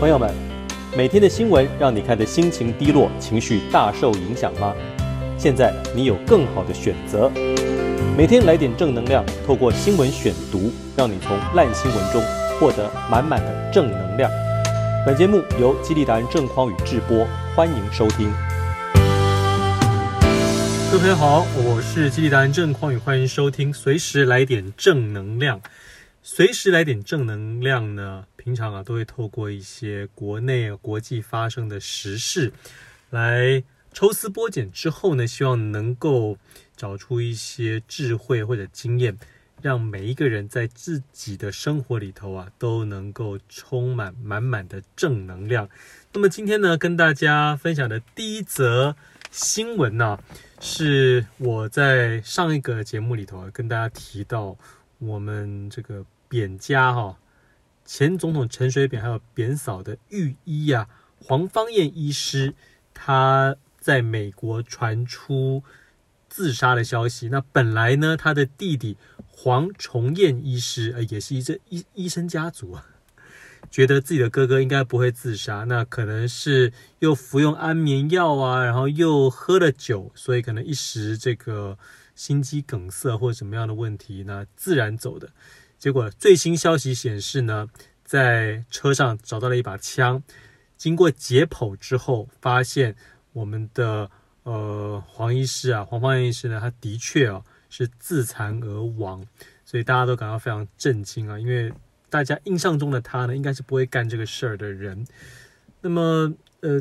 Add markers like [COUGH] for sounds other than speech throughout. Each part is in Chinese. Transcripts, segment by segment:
朋友们，每天的新闻让你看的心情低落、情绪大受影响吗？现在你有更好的选择，每天来点正能量，透过新闻选读，让你从烂新闻中获得满满的正能量。本节目由激励达人郑匡宇制播，欢迎收听。各位朋友好，我是激励达人郑匡宇，欢迎收听，随时来点正能量。随时来点正能量呢，平常啊都会透过一些国内、国际发生的时事来抽丝剥茧之后呢，希望能够找出一些智慧或者经验，让每一个人在自己的生活里头啊都能够充满满满的正能量。那么今天呢，跟大家分享的第一则新闻呢，是我在上一个节目里头啊跟大家提到。我们这个扁家哈，前总统陈水扁还有扁嫂的御医啊，黄芳彦医师，他在美国传出自杀的消息。那本来呢，他的弟弟黄崇彦医师，呃，也是一这医医生家族啊，觉得自己的哥哥应该不会自杀，那可能是又服用安眠药啊，然后又喝了酒，所以可能一时这个。心肌梗塞或者什么样的问题，那自然走的。结果最新消息显示呢，在车上找到了一把枪，经过解剖之后，发现我们的呃黄医师啊，黄方医师呢，他的确啊是自残而亡，所以大家都感到非常震惊啊，因为大家印象中的他呢，应该是不会干这个事儿的人。那么呃。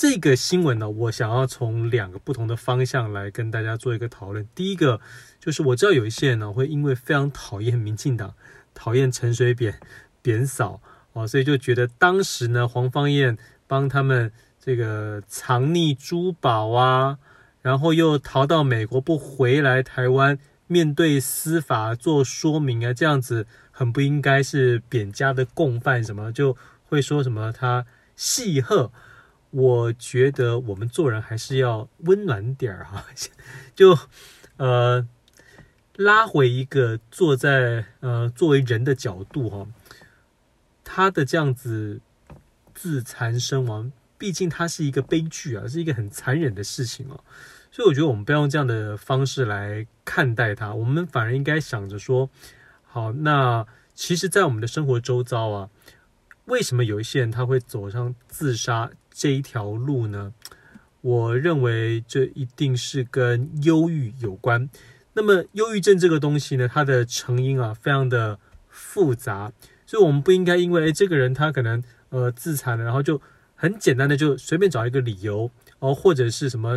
这个新闻呢，我想要从两个不同的方向来跟大家做一个讨论。第一个就是我知道有一些人呢，会因为非常讨厌民进党、讨厌陈水扁、扁嫂哦，所以就觉得当时呢，黄芳彦帮他们这个藏匿珠宝啊，然后又逃到美国不回来台湾面对司法做说明啊，这样子很不应该是扁家的共犯，什么就会说什么他戏贺。我觉得我们做人还是要温暖点儿哈，就呃拉回一个坐在呃作为人的角度哈，他的这样子自残身亡，毕竟他是一个悲剧啊，是一个很残忍的事情哦，所以我觉得我们不要用这样的方式来看待他，我们反而应该想着说，好，那其实，在我们的生活周遭啊，为什么有一些人他会走上自杀？这一条路呢，我认为这一定是跟忧郁有关。那么，忧郁症这个东西呢，它的成因啊，非常的复杂，所以我们不应该因为诶这个人他可能呃自残了，然后就很简单的就随便找一个理由哦，或者是什么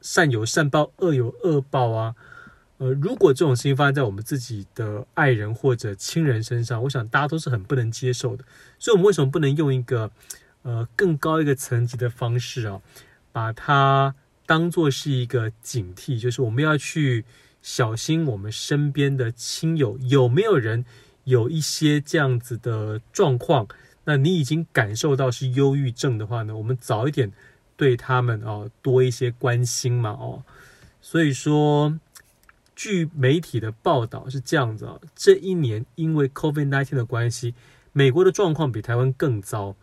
善有善报，恶有恶报啊。呃，如果这种事情发生在我们自己的爱人或者亲人身上，我想大家都是很不能接受的。所以，我们为什么不能用一个？呃，更高一个层级的方式啊，把它当做是一个警惕，就是我们要去小心我们身边的亲友有没有人有一些这样子的状况。那你已经感受到是忧郁症的话呢，我们早一点对他们啊多一些关心嘛哦。所以说，据媒体的报道是这样子啊，这一年因为 COVID-19 的关系，美国的状况比台湾更糟。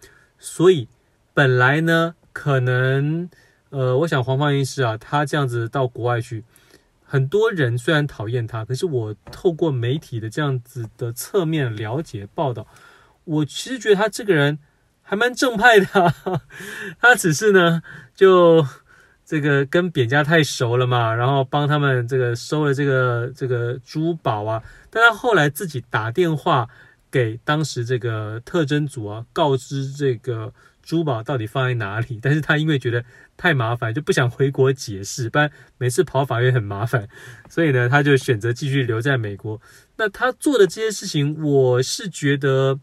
所以本来呢，可能呃，我想黄芳彦医师啊，他这样子到国外去，很多人虽然讨厌他，可是我透过媒体的这样子的侧面了解报道，我其实觉得他这个人还蛮正派的啊。他只是呢，就这个跟扁家太熟了嘛，然后帮他们这个收了这个这个珠宝啊，但他后来自己打电话。给当时这个特征组啊，告知这个珠宝到底放在哪里，[LAUGHS] 但是他因为觉得太麻烦，就不想回国解释，不然每次跑法院很麻烦，所以呢，他就选择继续留在美国。那他做的这些事情，我是觉得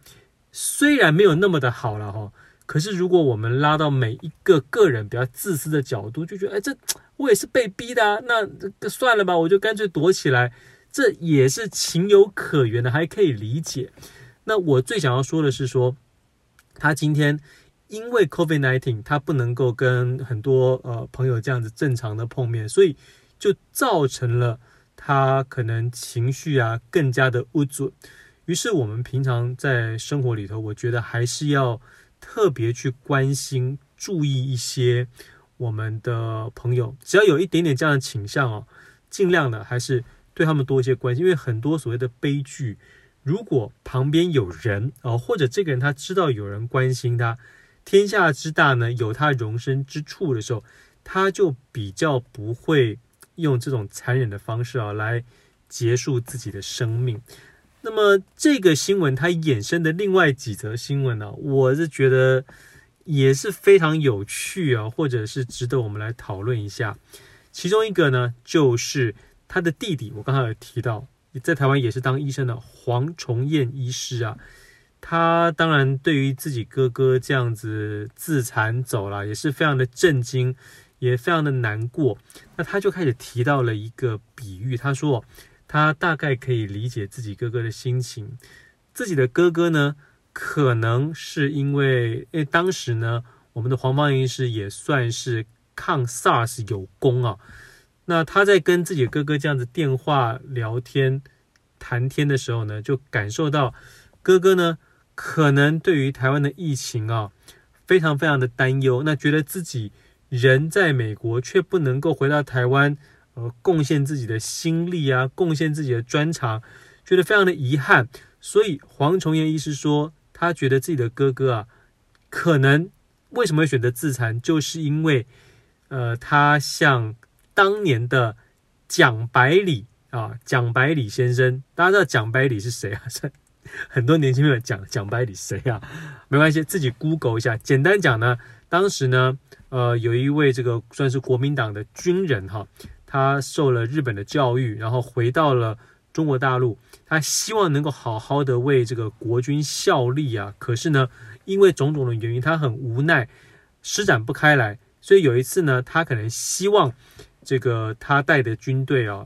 虽然没有那么的好了哈，可是如果我们拉到每一个个人比较自私的角度，就觉得哎，这我也是被逼的啊，那算了吧，我就干脆躲起来，这也是情有可原的，还可以理解。那我最想要说的是说，他今天因为 COVID-NINETEEN，他不能够跟很多呃朋友这样子正常的碰面，所以就造成了他可能情绪啊更加的不准。于是我们平常在生活里头，我觉得还是要特别去关心、注意一些我们的朋友，只要有一点点这样的倾向哦，尽量的还是对他们多一些关心，因为很多所谓的悲剧，如果旁边有人啊，或者这个人他知道有人关心他，天下之大呢，有他容身之处的时候，他就比较不会用这种残忍的方式啊来结束自己的生命。那么这个新闻它衍生的另外几则新闻呢，我是觉得也是非常有趣啊，或者是值得我们来讨论一下。其中一个呢，就是他的弟弟，我刚才有提到，在台湾也是当医生的黄崇彦医师啊。他当然对于自己哥哥这样子自残走了，也是非常的震惊，也非常的难过。那他就开始提到了一个比喻，他说。他大概可以理解自己哥哥的心情。自己的哥哥呢，可能是因为，诶，当时呢，我们的黄芳医师也算是抗 SARS 有功啊。那他在跟自己哥哥这样子电话聊天谈天的时候呢，就感受到哥哥呢，可能对于台湾的疫情啊，非常非常的担忧。那觉得自己人在美国，却不能够回到台湾。呃，贡献自己的心力啊，贡献自己的专长，觉得非常的遗憾。所以黄崇彦医师说，他觉得自己的哥哥啊，可能为什么会选择自残，就是因为呃，他像当年的蒋百里啊，蒋百里先生，大家知道蒋百里是谁啊？[LAUGHS] 很多年轻朋友讲蒋百里谁啊？没关系，自己 Google 一下。简单讲呢，当时呢，呃，有一位这个算是国民党的军人哈。他受了日本的教育，然后回到了中国大陆。他希望能够好好的为这个国军效力啊。可是呢，因为种种的原因，他很无奈，施展不开来。所以有一次呢，他可能希望这个他带的军队啊，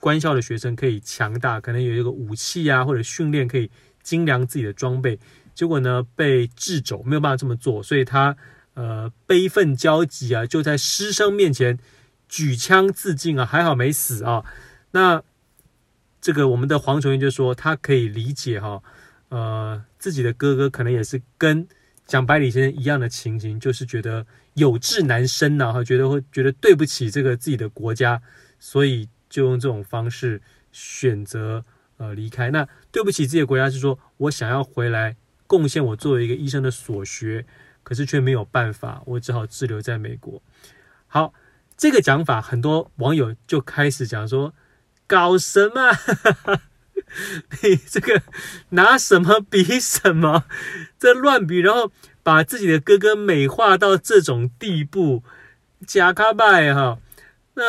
官校的学生可以强大，可能有一个武器啊，或者训练可以精良自己的装备。结果呢，被制肘，没有办法这么做。所以他呃悲愤交集啊，就在师生面前。举枪自尽啊，还好没死啊。那这个我们的黄崇英就说，他可以理解哈，呃，自己的哥哥可能也是跟蒋百里先生一样的情形，就是觉得有志难伸呐，哈，觉得会觉得对不起这个自己的国家，所以就用这种方式选择呃离开。那对不起自己的国家是说我想要回来贡献我作为一个医生的所学，可是却没有办法，我只好滞留在美国。好。这个讲法，很多网友就开始讲说：“搞什么？[LAUGHS] 你这个拿什么比什么？这乱比，然后把自己的哥哥美化到这种地步，假卡拜哈。那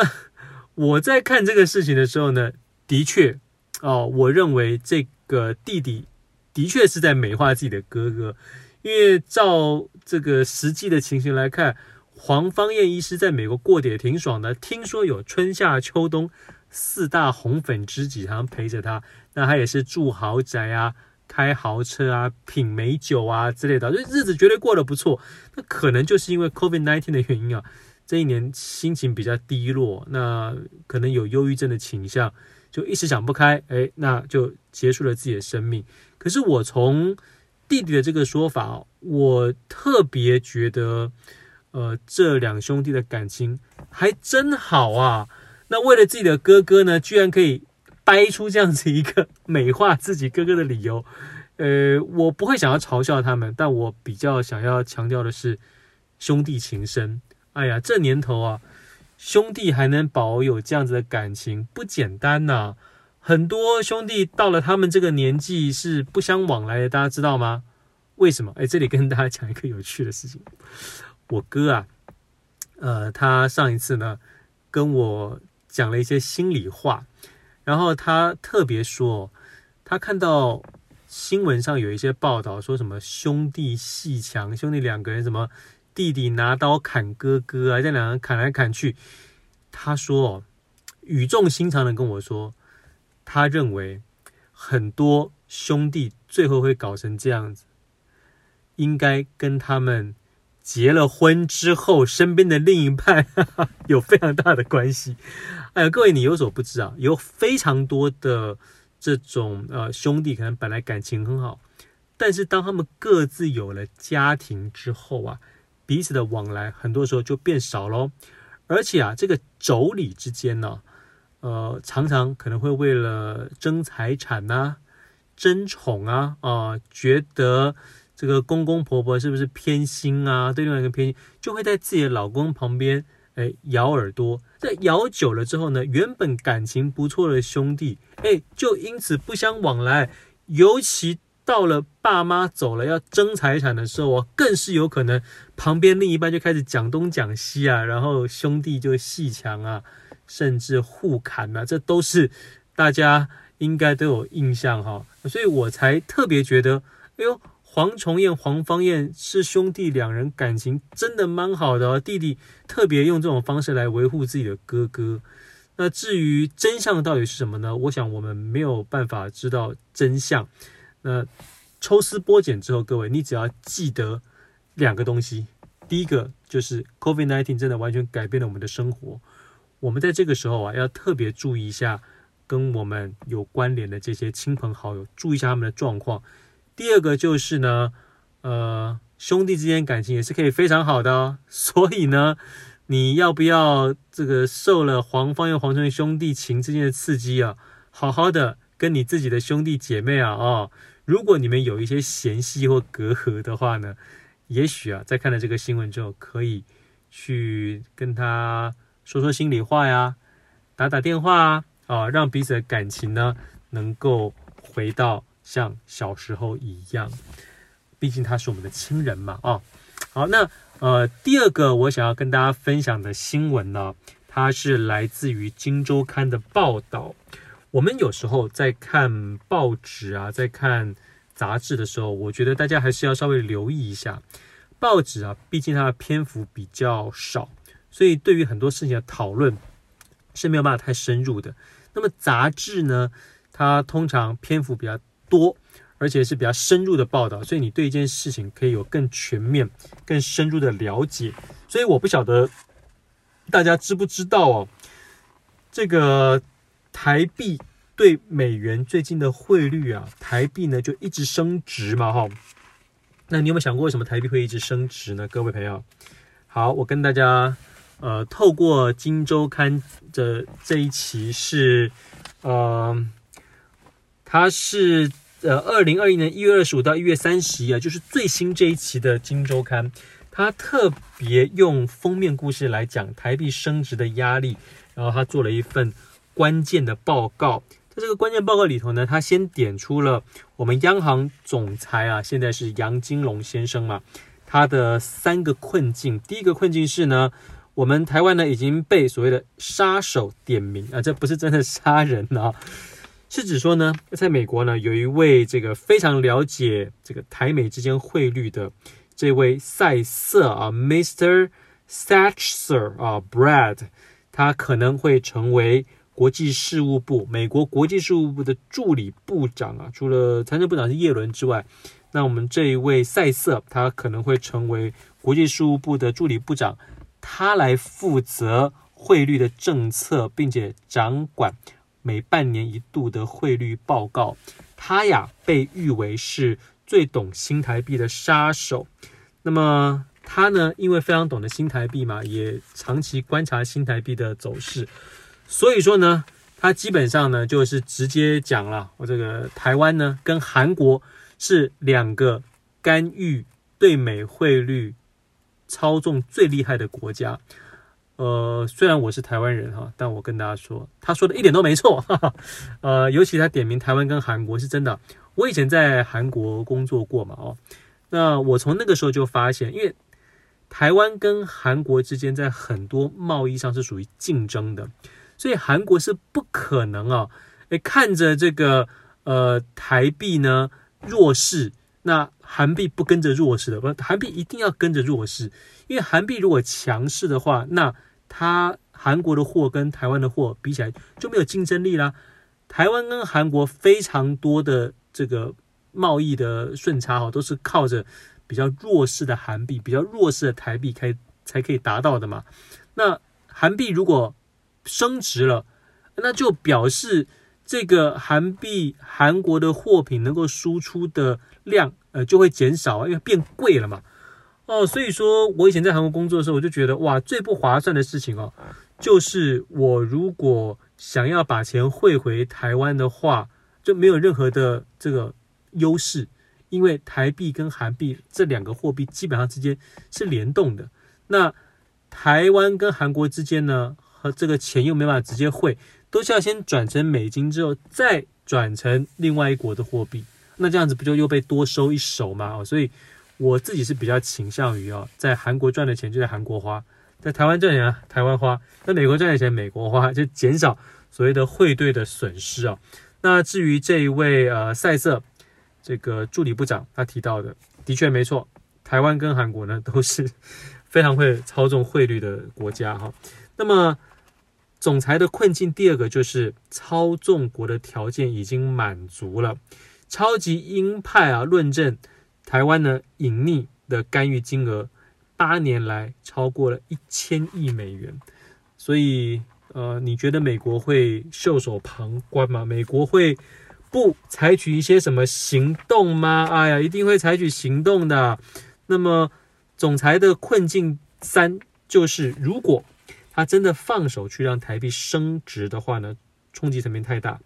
我在看这个事情的时候呢，的确哦，我认为这个弟弟的确是在美化自己的哥哥，因为照这个实际的情形来看。”黄芳彦医师在美国过得也挺爽的，听说有春夏秋冬四大红粉知己好像陪着他，那他也是住豪宅啊，开豪车啊，品美酒啊之类的，所以日子绝对过得不错。那可能就是因为 COVID-19 的原因啊，这一年心情比较低落，那可能有忧郁症的倾向，就一时想不开，哎，那就结束了自己的生命。可是我从弟弟的这个说法，我特别觉得。呃，这两兄弟的感情还真好啊！那为了自己的哥哥呢，居然可以掰出这样子一个美化自己哥哥的理由。呃，我不会想要嘲笑他们，但我比较想要强调的是兄弟情深。哎呀，这年头啊，兄弟还能保有这样子的感情不简单呐、很多兄弟到了他们这个年纪是不相往来的，大家知道吗？为什么？哎，这里跟大家讲一个有趣的事情。我哥啊，呃，他上一次呢跟我讲了一些心里话，然后他特别说，他看到新闻上有一些报道，说什么兄弟鬩墙，兄弟两个人什么弟弟拿刀砍哥哥啊，这两个人砍来砍去。他说，语重心长的跟我说，他认为很多兄弟最后会搞成这样子，应该跟他们。结了婚之后，身边的另一半 [LAUGHS] 有非常大的关系。哎呀，各位你有所不知啊，有非常多的这种呃兄弟，可能本来感情很好，但是当他们各自有了家庭之后啊，彼此的往来很多时候就变少喽。而且啊，这个妯娌之间呢，呃，常常可能会为了争财产呐、争宠啊，啊、觉得这个公公婆婆是不是偏心啊？对另外一个偏心，就会在自己的老公旁边，哎，咬耳朵。这咬久了之后呢，原本感情不错的兄弟，哎，就因此不相往来。尤其到了爸妈走了要争财产的时候啊，更是有可能旁边另一半就开始讲东讲西啊，然后兄弟就鬩墙啊。甚至互砍啊，这都是大家应该都有印象哈，所以我才特别觉得，哎呦，黄崇彦、黄芳彦是兄弟两人，感情真的蛮好的哦。弟弟特别用这种方式来维护自己的哥哥。那至于真相到底是什么呢？我想我们没有办法知道真相。那抽丝剥茧之后，各位，你只要记得两个东西，第一个就是 COVID-19 真的完全改变了我们的生活。我们在这个时候啊，要特别注意一下跟我们有关联的这些亲朋好友，注意一下他们的状况。第二个就是呢，呃，兄弟之间感情也是可以非常好的哦。[LAUGHS] 所以呢，你要不要这个受了黄方又、黄成兄弟情之间的刺激啊，好好的跟你自己的兄弟姐妹啊，哦，如果你们有一些嫌隙或隔阂的话呢，也许啊，在看了这个新闻之后，可以去跟他。说说心里话呀，打打电话啊，啊，让彼此的感情呢能够回到像小时候一样。毕竟他是我们的亲人嘛，啊，好，那呃，第二个我想要跟大家分享的新闻呢，它是来自于《今周刊》的报道。我们有时候在看报纸啊，在看杂志的时候，我觉得大家还是要稍微留意一下报纸啊，毕竟它的篇幅比较少。所以，对于很多事情的讨论是没有办法太深入的。那么杂志呢，它通常篇幅比较多，而且是比较深入的报道，所以你对一件事情可以有更全面、更深入的了解。所以我不晓得大家知不知道哦，这个台币对美元最近的汇率啊，台币呢就一直升值嘛，哈。那你有没有想过为什么台币会一直升值呢？各位朋友，好，我跟大家。呃，透过《金周刊》的这一期是，呃，它是呃二零二一年一月二十五到一月三十一啊，就是最新这一期的《金周刊》，它特别用封面故事来讲台币升值的压力，然后他做了一份关键的报告。在这个关键报告里头呢，他先点出了我们央行总裁啊，现在是杨金龙先生嘛，他的三个困境。第一个困境是呢。我们台湾呢已经被所谓的杀手点名啊，这不是真的杀人啊，是指说呢，在美国呢有一位这个非常了解这个台美之间汇率的这位塞瑟啊，Mr. Sachser 啊，Brad，他可能会成为国际事务部美国国际事务部的助理部长啊，除了财政部长是叶伦之外，那我们这一位塞瑟他可能会成为国际事务部的助理部长。他来负责汇率的政策，并且掌管每半年一度的汇率报告。他呀，被誉为是最懂新台币的杀手。那么他呢，因为非常懂得新台币嘛，也长期观察新台币的走势。所以说呢，他基本上呢，就是直接讲了，我这个台湾呢，跟韩国是两个干预对美汇率。操纵最厉害的国家，呃，虽然我是台湾人哈，但我跟大家说，他说的一点都没错，[LAUGHS] 哈哈，呃，尤其他点名台湾跟韩国是真的。我以前在韩国工作过嘛，哦，那我从那个时候就发现，因为台湾跟韩国之间在很多贸易上是属于竞争的，所以韩国是不可能啊，诶，看着这个呃台币呢弱势。那韩币不跟着弱势的，不，韩币一定要跟着弱势，因为韩币如果强势的话，那它韩国的货跟台湾的货比起来就没有竞争力啦。台湾跟韩国非常多的这个贸易的顺差哈，都是靠着比较弱势的韩币、比较弱势的台币开才可以达到的嘛。那韩币如果升值了，那就表示这个韩币韩国的货品能够输出的量呃就会减少啊，因为变贵了嘛。哦，所以说我以前在韩国工作的时候，我就觉得哇，最不划算的事情哦，就是我如果想要把钱汇回台湾的话，就没有任何的这个优势，因为台币跟韩币这两个货币基本上之间是联动的。那台湾跟韩国之间呢，和这个钱又没办法直接汇，都是要先转成美金之后，再转成另外一国的货币。那这样子不就又被多收一手吗？哦，所以我自己是比较倾向于哦，在韩国赚的钱就在韩国花，在台湾赚的钱台湾花，在美国赚的钱美国花，就减少所谓的汇兑的损失啊。那至于这一位呃赛瑟这个助理部长他提到的，的确没错，台湾跟韩国呢都是非常会操纵汇率的国家哈。那么总裁的困境，第二个就是操纵国的条件已经满足了。超级鹰派啊，论证台湾呢隐匿的干预金额八年来超过了一千亿美元。所以呃，你觉得美国会袖手旁观吗？美国会不采取一些什么行动吗？哎呀，一定会采取行动的。那么总裁的困境三就是如果。他真的放手去让台币升值的话呢，冲击层面太大，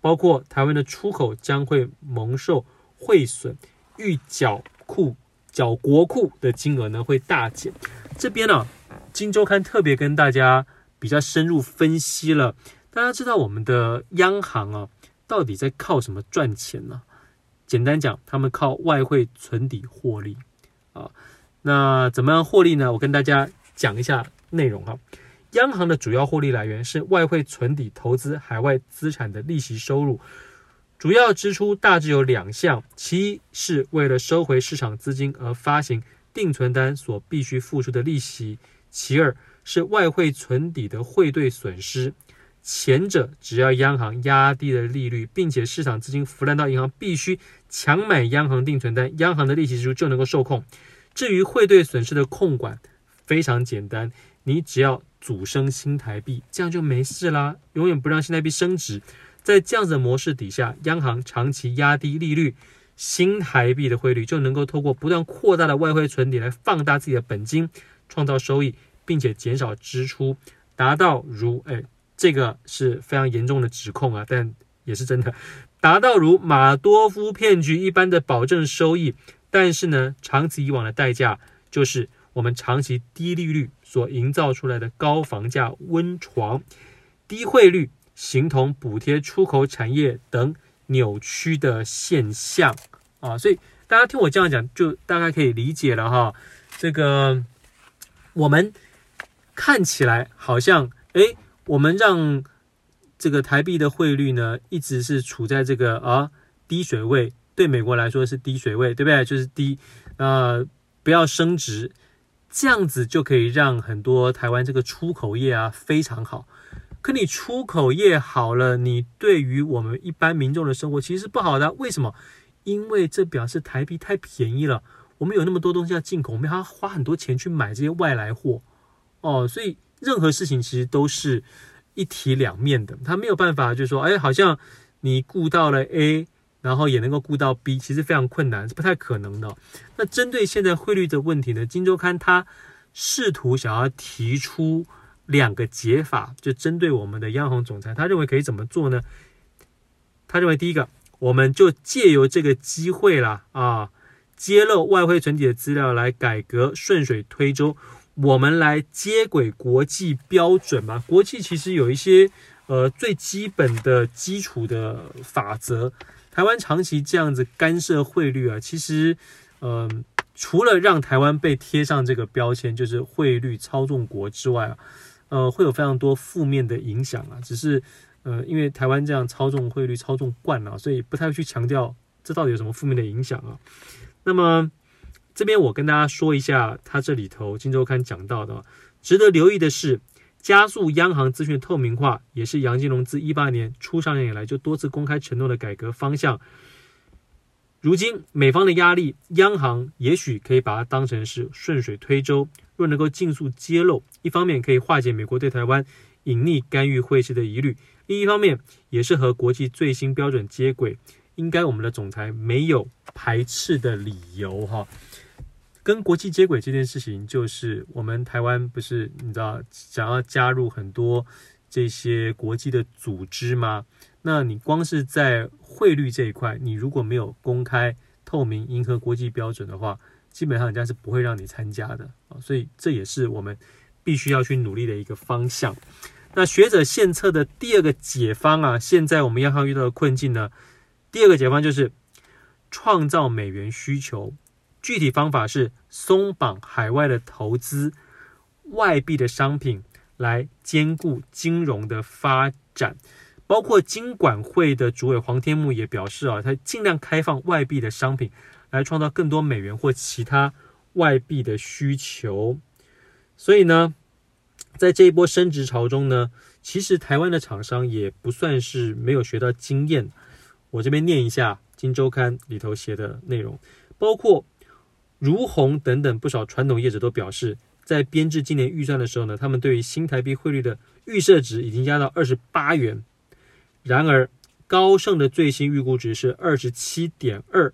包括台湾的出口将会蒙受汇损，预缴库缴国库的金额呢会大减。这边呢、啊，今周刊特别跟大家比较深入分析了。大家知道我们的央行啊，到底在靠什么赚钱呢？简单讲，他们靠外汇存底获利啊。那怎么样获利呢？我跟大家讲一下内容哈。央行的主要获利来源是外汇存底投资海外资产的利息收入，主要支出大致有两项：其一是为了收回市场资金而发行定存单所必须付出的利息；其二是外汇存底的汇兑损失。前者只要央行压低了利率，并且市场资金腐烂到银行必须强买央行定存单，央行的利息支出就能够受控。至于汇兑损失的控管，非常简单，你只要阻升新台币，这样就没事啦。永远不让新台币升值，在这样子的模式底下，央行长期压低利率，新台币的汇率就能够透过不断扩大的外汇存底来放大自己的本金，创造收益，并且减少支出，达到如哎，这个是非常严重的指控啊，但也是真的，达到如马多夫骗局一般的保证收益。但是呢，长此以往的代价就是。我们长期低利率所营造出来的高房价温床，低汇率形同补贴出口产业等扭曲的现象啊！所以大家听我这样讲，就大概可以理解了哈。这个我们看起来好像，诶，我们让这个台币的汇率呢，一直是处在这个啊低水位，对美国来说是低水位，对不对？就是低，呃，不要升值。这样子就可以让很多台湾这个出口业啊非常好，可你出口业好了，你对于我们一般民众的生活其实不好的。为什么？因为这表示台币太便宜了，我们有那么多东西要进口，我们还要花很多钱去买这些外来货哦。所以任何事情其实都是一体两面的，他没有办法就说，哎，好像你顾到了 A。然后也能够顾到 B，其实非常困难，是不太可能的。那针对现在汇率的问题呢，《金周刊》他试图想要提出两个解法，就针对我们的央行总裁，他认为可以怎么做呢？他认为第一个，我们就借由这个机会啦啊，揭露外汇存底的资料来改革顺水推舟，我们来接轨国际标准嘛。国际其实有一些呃最基本的基础的法则。台湾长期这样子干涉汇率啊，其实，嗯、呃，除了让台湾被贴上这个标签，就是汇率操纵国之外啊，呃，会有非常多负面的影响啊。只是，呃，因为台湾这样操纵汇率操纵惯了，所以不太会去强调这到底有什么负面的影响啊。那么这边我跟大家说一下，他这里头《金周刊》讲到的，值得留意的是。加速央行资讯透明化，也是杨金龙自一八年初上任以来就多次公开承诺的改革方向。如今美方的压力，央行也许可以把它当成是顺水推舟。若能够尽速揭露，一方面可以化解美国对台湾隐匿干预汇市的疑虑，另一方面也是和国际最新标准接轨，应该我们的总裁没有排斥的理由哈。跟国际接轨这件事情，就是我们台湾不是你知道想要加入很多这些国际的组织吗？那你光是在汇率这一块，你如果没有公开透明、迎合国际标准的话，基本上人家是不会让你参加的啊。所以这也是我们必须要去努力的一个方向。那学者献策的第二个解方啊，现在我们央行遇到的困境呢，第二个解方就是创造美元需求。具体方法是松绑海外的投资，外币的商品来兼顾金融的发展。包括金管会的主委黄天牧也表示啊，他尽量开放外币的商品，来创造更多美元或其他外币的需求。所以呢，在这一波升值潮中呢，其实台湾的厂商也不算是没有学到经验。我这边念一下《今周刊》里头写的内容，包括如虹等等不少传统业者都表示，在编制今年预算的时候呢，他们对于新台币汇率的预设值已经压到二十八元。然而，高盛的最新预估值是二十七点二。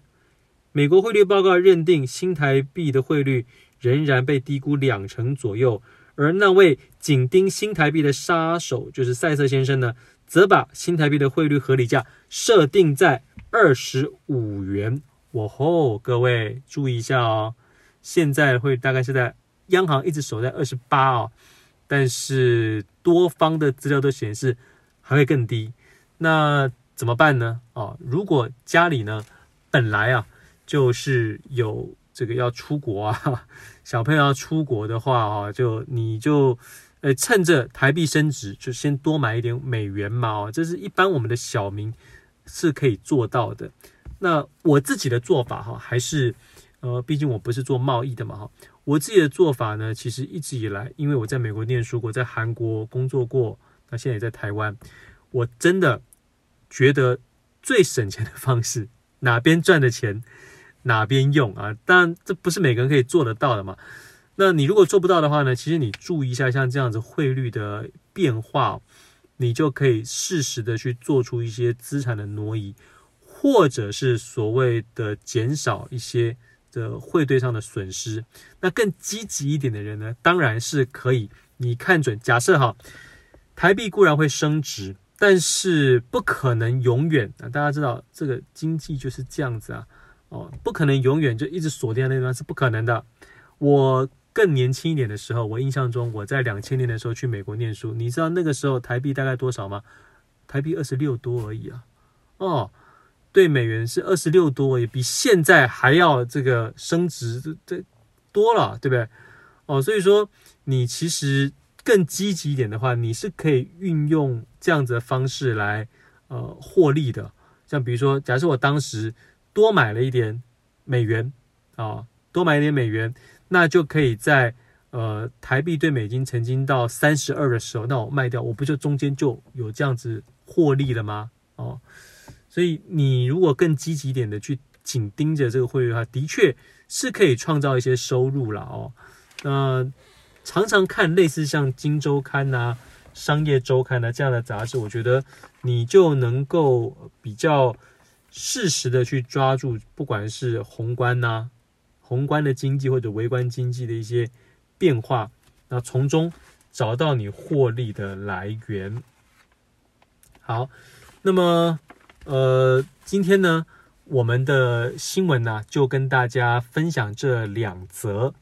美国汇率报告认定新台币的汇率仍然被低估两成左右，而那位紧盯新台币的杀手就是赛瑟先生呢，则把新台币的汇率合理价设定在二十五元。哇吼，各位注意一下哦，现在会大概是在央行一直守在二十八哦，但是多方的资料都显示还会更低。那怎么办呢？哦，如果家里呢本来啊就是有这个要出国啊，小朋友要出国的话啊，就你就呃趁着台币升值，就先多买一点美元嘛。哦，这是一般我们的小民是可以做到的。那我自己的做法哈，还是呃，毕竟我不是做贸易的嘛哈。我自己的做法呢，其实一直以来，因为我在美国念书过，在韩国工作过，那现在也在台湾，我真的。觉得最省钱的方式，哪边赚的钱哪边用啊！当然，这不是每个人可以做得到的嘛。那你如果做不到的话呢？其实你注意一下，像这样子汇率的变化，你就可以适时的去做出一些资产的挪移，或者是所谓的减少一些的汇兑上的损失。那更积极一点的人呢，当然是可以，你看准，假设哈，台币固然会升值。但是不可能永远啊！大家知道这个经济就是这样子啊，哦，不可能永远就一直锁定那段是不可能的。我更年轻一点的时候，我印象中我在两千年的时候去美国念书，你知道那个时候台币大概多少吗？台币二十六多而已啊！哦，对美元是二十六多也，比现在还要这个升值这这多了，对不对？哦，所以说你其实。更积极一点的话，你是可以运用这样子的方式来呃获利的。像比如说，假设我当时多买了一点美元啊、多买一点美元，那就可以在呃台币对美金曾经到三十二的时候，那我卖掉，我不就中间就有这样子获利了吗？哦，所以你如果更积极点的去紧盯着这个汇率的话，的确是可以创造一些收入了哦。那、常常看类似像《金周刊》呐、《商业周刊》呐这样的杂志，我觉得你就能够比较适时的去抓住，不管是宏观呐、宏观的经济或者微观经济的一些变化，那从中找到你获利的来源。好，那么呃，今天呢，我们的新闻呢，就跟大家分享这两则。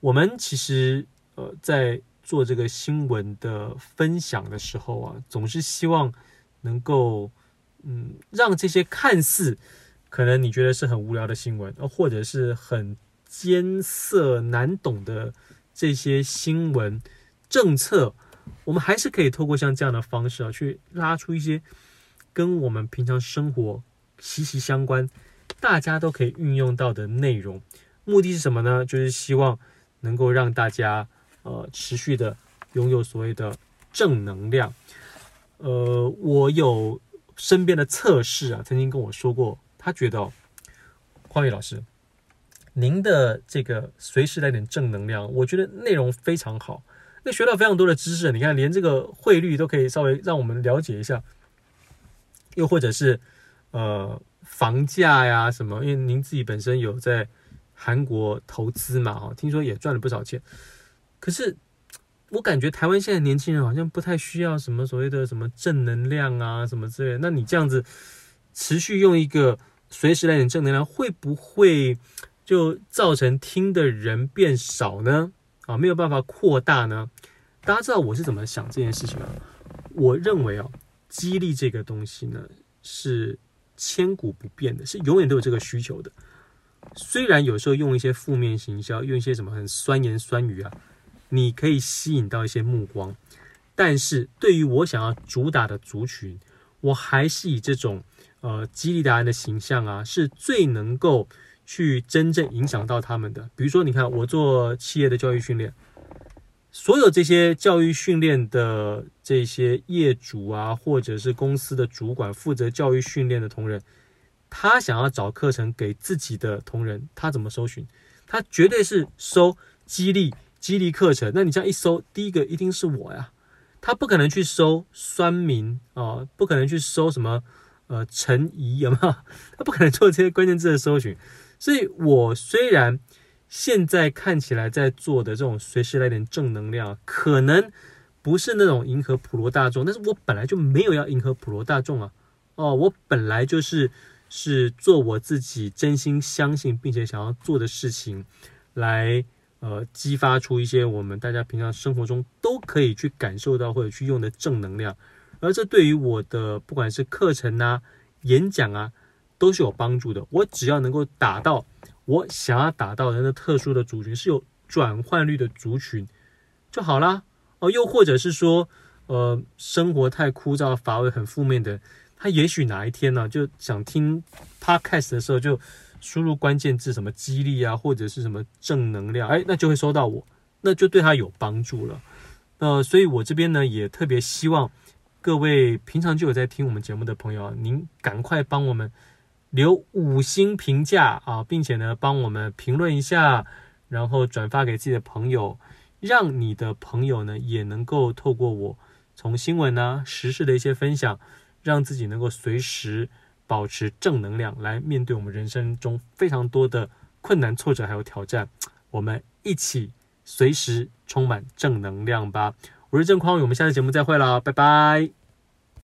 我们其实。呃，在做这个新闻的分享的时候啊，总是希望能够，嗯，让这些看似可能你觉得是很无聊的新闻，或者是很艰涩难懂的这些新闻政策，我们还是可以透过像这样的方式啊，去拉出一些跟我们平常生活息息相关，大家都可以运用到的内容。目的是什么呢？就是希望能够让大家。呃，持续的拥有所谓的正能量。呃，我有身边的测试啊，曾经跟我说过，他觉得，匡宇老师，您的这个随时来点正能量，我觉得内容非常好。那学到非常多的知识，你看连这个汇率都可以稍微让我们了解一下，又或者是呃，房价呀什么，因为您自己本身有在韩国投资嘛，哈，听说也赚了不少钱。可是我感觉台湾现在年轻人好像不太需要什么所谓的什么正能量啊什么之类。那你这样子持续用一个随时来点正能量，会不会就造成听的人变少呢？啊，没有办法扩大呢？大家知道我是怎么想这件事情吗？我认为啊，激励这个东西呢是千古不变的，是永远都有这个需求的。虽然有时候用一些负面行销，用一些什么很酸言酸语啊，你可以吸引到一些目光，但是对于我想要主打的族群，我还是以这种呃激励达人的形象啊，是最能够去真正影响到他们的。比如说，你看我做企业的教育训练。所有这些教育训练的这些业主啊，或者是公司的主管负责教育训练的同仁，他想要找课程给自己的同仁，他怎么搜寻？他绝对是搜激励激励课程。那你这样一搜，第一个一定是我呀，他不可能去搜酸民啊，不可能去搜什么呃陈怡有没有？[LAUGHS] 他不可能做这些关键字的搜寻。所以我虽然。现在看起来在做的这种随时来点正能量，可能不是那种迎合普罗大众，但是我本来就没有要迎合普罗大众啊，哦，我本来就是是做我自己真心相信并且想要做的事情，来呃激发出一些我们大家平常生活中都可以去感受到或者去用的正能量，而这对于我的不管是课程啊、演讲啊，都是有帮助的。我只要能够达到。我想要打到人的特殊的族群是有转换率的族群就好啦哦，又或者是说，呃，生活太枯燥乏味、很负面的，他也许哪一天呢、就想听 podcast 的时候，就输入关键字什么激励啊，或者是什么正能量，哎，那就会收到我，那就对他有帮助了。那，所以我这边呢，也特别希望各位平常就有在听我们节目的朋友，您赶快帮我们。留五星评价啊，并且呢，帮我们评论一下，然后转发给自己的朋友，让你的朋友呢也能够透过我从新闻呢、时事的一些分享，让自己能够随时保持正能量，来面对我们人生中非常多的困难、挫折还有挑战。我们一起随时充满正能量吧！我是郑匡宇，我们下次节目再会了，拜拜。